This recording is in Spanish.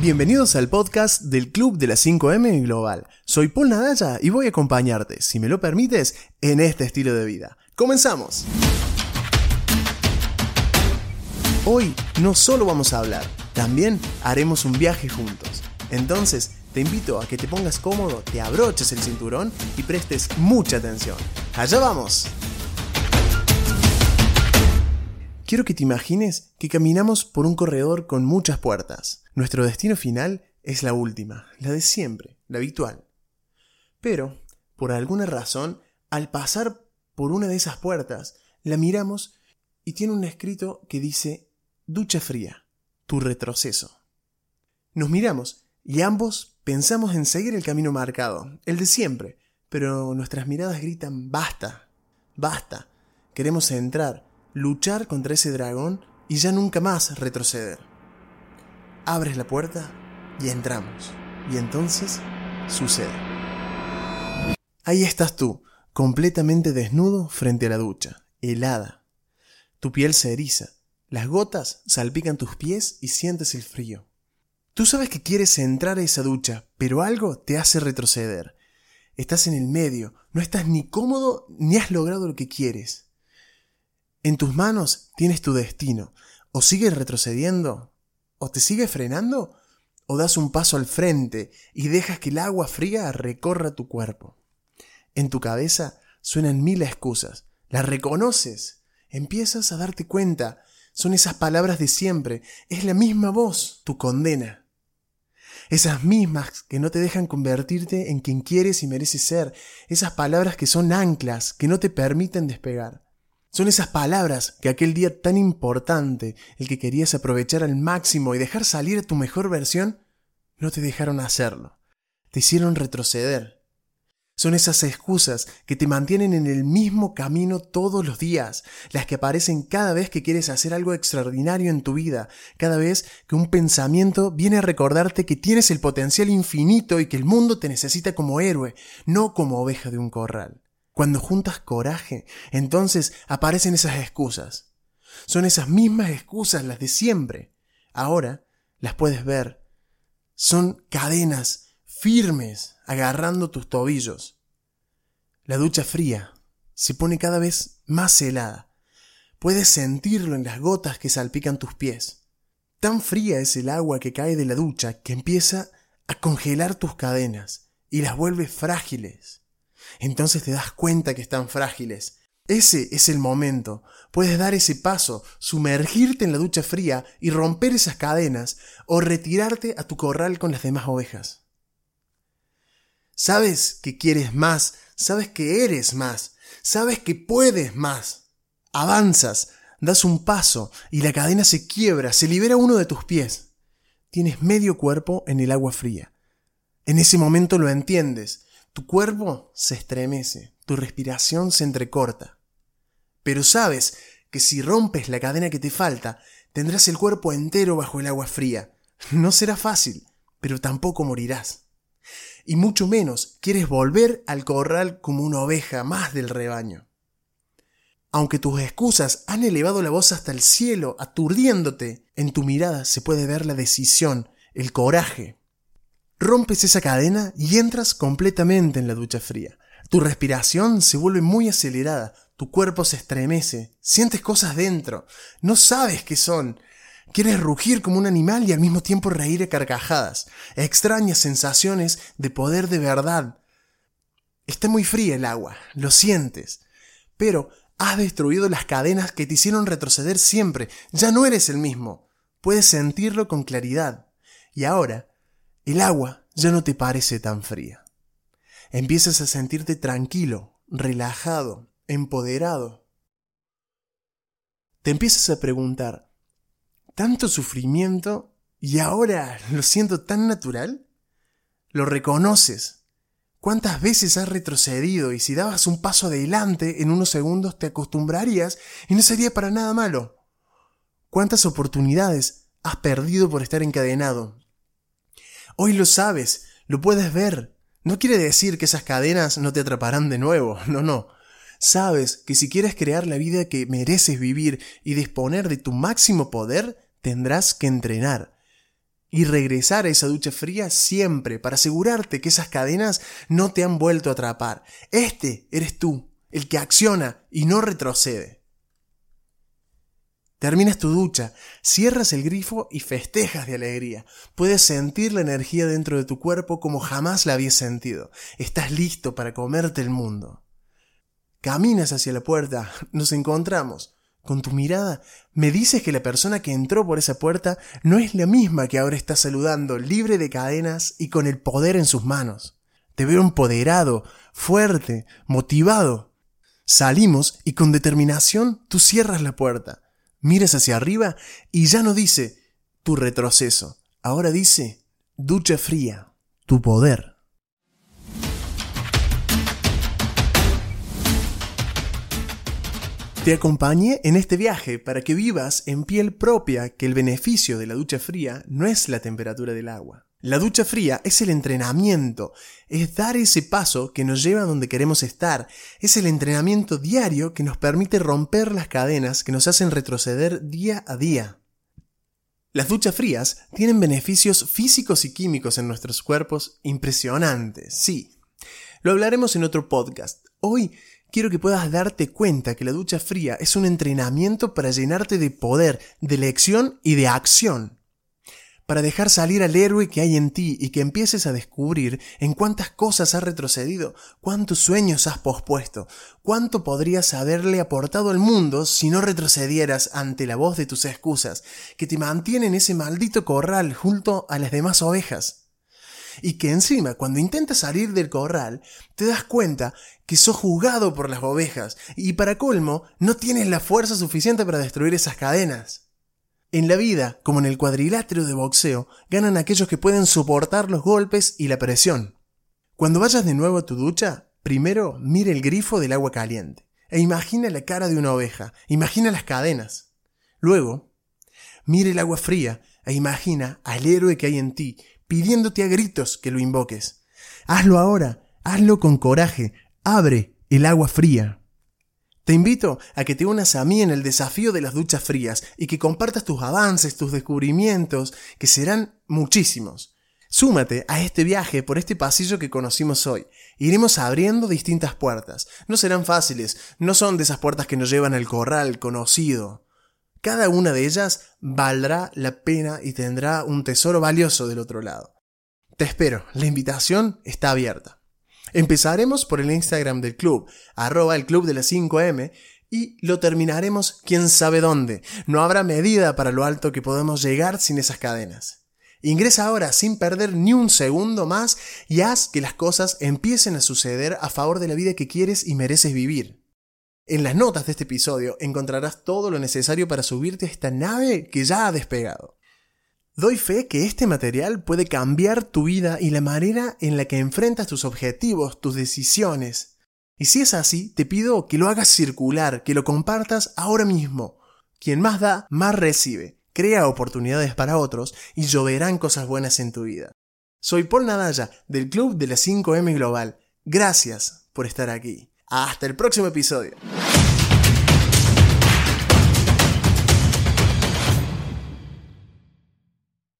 Bienvenidos al podcast del Club de las 5M Global. Soy Paul Nadalla y voy a acompañarte, si me lo permites, en este estilo de vida. ¡Comenzamos! Hoy no solo vamos a hablar, también haremos un viaje juntos. Entonces, te invito a que te pongas cómodo, te abroches el cinturón y prestes mucha atención. ¡Allá vamos! Quiero que te imagines que caminamos por un corredor con muchas puertas. Nuestro destino final es la última, la de siempre, la habitual. Pero, por alguna razón, al pasar por una de esas puertas, la miramos y tiene un escrito que dice Ducha fría, tu retroceso. Nos miramos y ambos pensamos en seguir el camino marcado, el de siempre, pero nuestras miradas gritan basta, basta, queremos entrar, luchar contra ese dragón y ya nunca más retroceder. Abres la puerta y entramos. Y entonces sucede. Ahí estás tú, completamente desnudo frente a la ducha, helada. Tu piel se eriza, las gotas salpican tus pies y sientes el frío. Tú sabes que quieres entrar a esa ducha, pero algo te hace retroceder. Estás en el medio, no estás ni cómodo ni has logrado lo que quieres. En tus manos tienes tu destino. O sigues retrocediendo, o te sigues frenando, o das un paso al frente y dejas que el agua fría recorra tu cuerpo. En tu cabeza suenan mil excusas. Las reconoces. Empiezas a darte cuenta. Son esas palabras de siempre. Es la misma voz, tu condena. Esas mismas que no te dejan convertirte en quien quieres y mereces ser. Esas palabras que son anclas, que no te permiten despegar. Son esas palabras que aquel día tan importante, el que querías aprovechar al máximo y dejar salir a tu mejor versión, no te dejaron hacerlo. Te hicieron retroceder. Son esas excusas que te mantienen en el mismo camino todos los días, las que aparecen cada vez que quieres hacer algo extraordinario en tu vida, cada vez que un pensamiento viene a recordarte que tienes el potencial infinito y que el mundo te necesita como héroe, no como oveja de un corral. Cuando juntas coraje, entonces aparecen esas excusas. Son esas mismas excusas las de siempre. Ahora las puedes ver. Son cadenas firmes agarrando tus tobillos. La ducha fría se pone cada vez más helada. Puedes sentirlo en las gotas que salpican tus pies. Tan fría es el agua que cae de la ducha que empieza a congelar tus cadenas y las vuelve frágiles entonces te das cuenta que están frágiles. Ese es el momento. Puedes dar ese paso, sumergirte en la ducha fría y romper esas cadenas o retirarte a tu corral con las demás ovejas. Sabes que quieres más, sabes que eres más, sabes que puedes más. Avanzas, das un paso y la cadena se quiebra, se libera uno de tus pies. Tienes medio cuerpo en el agua fría. En ese momento lo entiendes tu cuerpo se estremece, tu respiración se entrecorta. Pero sabes que si rompes la cadena que te falta, tendrás el cuerpo entero bajo el agua fría. No será fácil, pero tampoco morirás. Y mucho menos quieres volver al corral como una oveja más del rebaño. Aunque tus excusas han elevado la voz hasta el cielo, aturdiéndote, en tu mirada se puede ver la decisión, el coraje, Rompes esa cadena y entras completamente en la ducha fría. Tu respiración se vuelve muy acelerada, tu cuerpo se estremece, sientes cosas dentro, no sabes qué son. Quieres rugir como un animal y al mismo tiempo reír a carcajadas, extrañas sensaciones de poder de verdad. Está muy fría el agua, lo sientes, pero has destruido las cadenas que te hicieron retroceder siempre, ya no eres el mismo, puedes sentirlo con claridad. Y ahora el agua ya no te parece tan fría. Empiezas a sentirte tranquilo, relajado, empoderado. Te empiezas a preguntar, ¿tanto sufrimiento y ahora lo siento tan natural? Lo reconoces. ¿Cuántas veces has retrocedido y si dabas un paso adelante en unos segundos te acostumbrarías y no sería para nada malo? ¿Cuántas oportunidades has perdido por estar encadenado Hoy lo sabes, lo puedes ver. No quiere decir que esas cadenas no te atraparán de nuevo, no, no. Sabes que si quieres crear la vida que mereces vivir y disponer de tu máximo poder, tendrás que entrenar. y regresar a esa ducha fría siempre para asegurarte que esas cadenas no te han vuelto a atrapar. Este eres tú, el que acciona y no retrocede. Terminas tu ducha, cierras el grifo y festejas de alegría. Puedes sentir la energía dentro de tu cuerpo como jamás la habías sentido. Estás listo para comerte el mundo. Caminas hacia la puerta, nos encontramos. Con tu mirada me dices que la persona que entró por esa puerta no es la misma que ahora está saludando, libre de cadenas y con el poder en sus manos. Te veo empoderado, fuerte, motivado. Salimos y con determinación tú cierras la puerta miras hacia arriba y ya no dice tu retroceso, ahora dice ducha fría, tu poder. Te acompañé en este viaje para que vivas en piel propia que el beneficio de la ducha fría no es la temperatura del agua. La ducha fría es el entrenamiento, es dar ese paso que nos lleva a donde queremos estar, es el entrenamiento diario que nos permite romper las cadenas que nos hacen retroceder día a día. Las duchas frías tienen beneficios físicos y químicos en nuestros cuerpos impresionantes, sí. Lo hablaremos en otro podcast. Hoy quiero que puedas darte cuenta que la ducha fría es un entrenamiento para llenarte de poder, de lección y de acción para dejar salir al héroe que hay en ti y que empieces a descubrir en cuántas cosas has retrocedido, cuántos sueños has pospuesto, cuánto podrías haberle aportado al mundo si no retrocedieras ante la voz de tus excusas, que te mantienen ese maldito corral junto a las demás ovejas. Y que encima, cuando intentas salir del corral, te das cuenta que sos juzgado por las ovejas y para colmo, no tienes la fuerza suficiente para destruir esas cadenas. En la vida, como en el cuadrilátero de boxeo, ganan aquellos que pueden soportar los golpes y la presión. Cuando vayas de nuevo a tu ducha, primero mire el grifo del agua caliente e imagina la cara de una oveja, imagina las cadenas. Luego, mire el agua fría e imagina al héroe que hay en ti, pidiéndote a gritos que lo invoques. Hazlo ahora, hazlo con coraje, abre el agua fría. Te invito a que te unas a mí en el desafío de las duchas frías y que compartas tus avances, tus descubrimientos, que serán muchísimos. Súmate a este viaje por este pasillo que conocimos hoy. Iremos abriendo distintas puertas. No serán fáciles, no son de esas puertas que nos llevan al corral conocido. Cada una de ellas valdrá la pena y tendrá un tesoro valioso del otro lado. Te espero, la invitación está abierta. Empezaremos por el Instagram del club, arroba el club de las 5M, y lo terminaremos quién sabe dónde. No habrá medida para lo alto que podemos llegar sin esas cadenas. Ingresa ahora sin perder ni un segundo más y haz que las cosas empiecen a suceder a favor de la vida que quieres y mereces vivir. En las notas de este episodio encontrarás todo lo necesario para subirte a esta nave que ya ha despegado. Doy fe que este material puede cambiar tu vida y la manera en la que enfrentas tus objetivos, tus decisiones. Y si es así, te pido que lo hagas circular, que lo compartas ahora mismo. Quien más da, más recibe. Crea oportunidades para otros y lloverán cosas buenas en tu vida. Soy Paul Nadalla del Club de la 5M Global. Gracias por estar aquí. Hasta el próximo episodio.